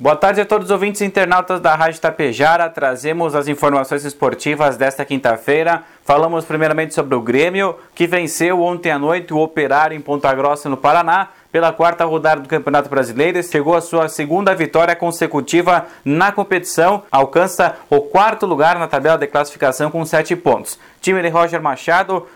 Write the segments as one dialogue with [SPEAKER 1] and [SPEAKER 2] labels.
[SPEAKER 1] Boa tarde a todos os ouvintes e internautas da Rádio Tapejara. Trazemos as informações esportivas desta quinta-feira. Falamos primeiramente sobre o Grêmio, que venceu ontem à noite o Operário em Ponta Grossa, no Paraná, pela quarta rodada do Campeonato Brasileiro. Chegou a sua segunda vitória consecutiva na competição, alcança o quarto lugar na tabela de classificação com sete pontos. Time de Roger Machado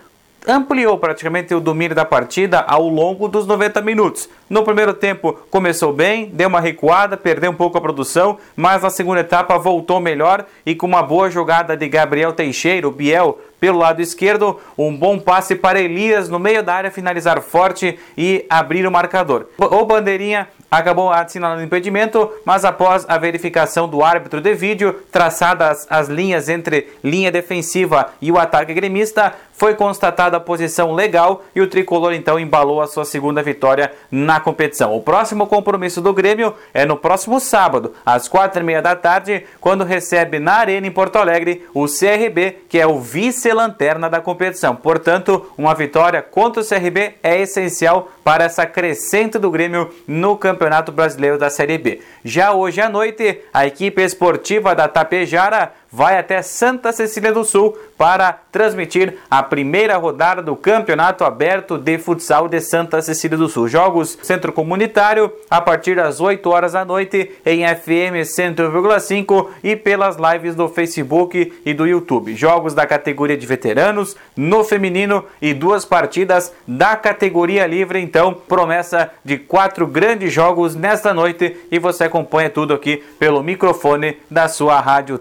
[SPEAKER 1] ampliou praticamente o domínio da partida ao longo dos 90 minutos. No primeiro tempo começou bem, deu uma recuada, perdeu um pouco a produção, mas na segunda etapa voltou melhor e com uma boa jogada de Gabriel Teixeira, o Biel, pelo lado esquerdo, um bom passe para Elias no meio da área finalizar forte e abrir o marcador. O Bandeirinha acabou assinalando impedimento, mas após a verificação do árbitro de vídeo, traçadas as linhas entre linha defensiva e o ataque gremista, foi constatada a posição legal e o tricolor então embalou a sua segunda vitória na competição. O próximo compromisso do Grêmio é no próximo sábado, às quatro e meia da tarde, quando recebe na Arena em Porto Alegre o CRB, que é o vice-lanterna da competição. Portanto, uma vitória contra o CRB é essencial para essa crescente do Grêmio no Campeonato Brasileiro da Série B. Já hoje à noite, a equipe esportiva da Tapejara vai até Santa Cecília do Sul para transmitir a primeira rodada do Campeonato Aberto de Futsal de Santa Cecília do Sul. Jogos Centro Comunitário a partir das 8 horas da noite em FM 100,5 e pelas lives do Facebook e do YouTube. Jogos da categoria de veteranos no feminino e duas partidas da categoria livre. Então, promessa de quatro grandes jogos nesta noite e você acompanha tudo aqui pelo microfone da sua rádio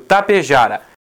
[SPEAKER 1] Tapejara.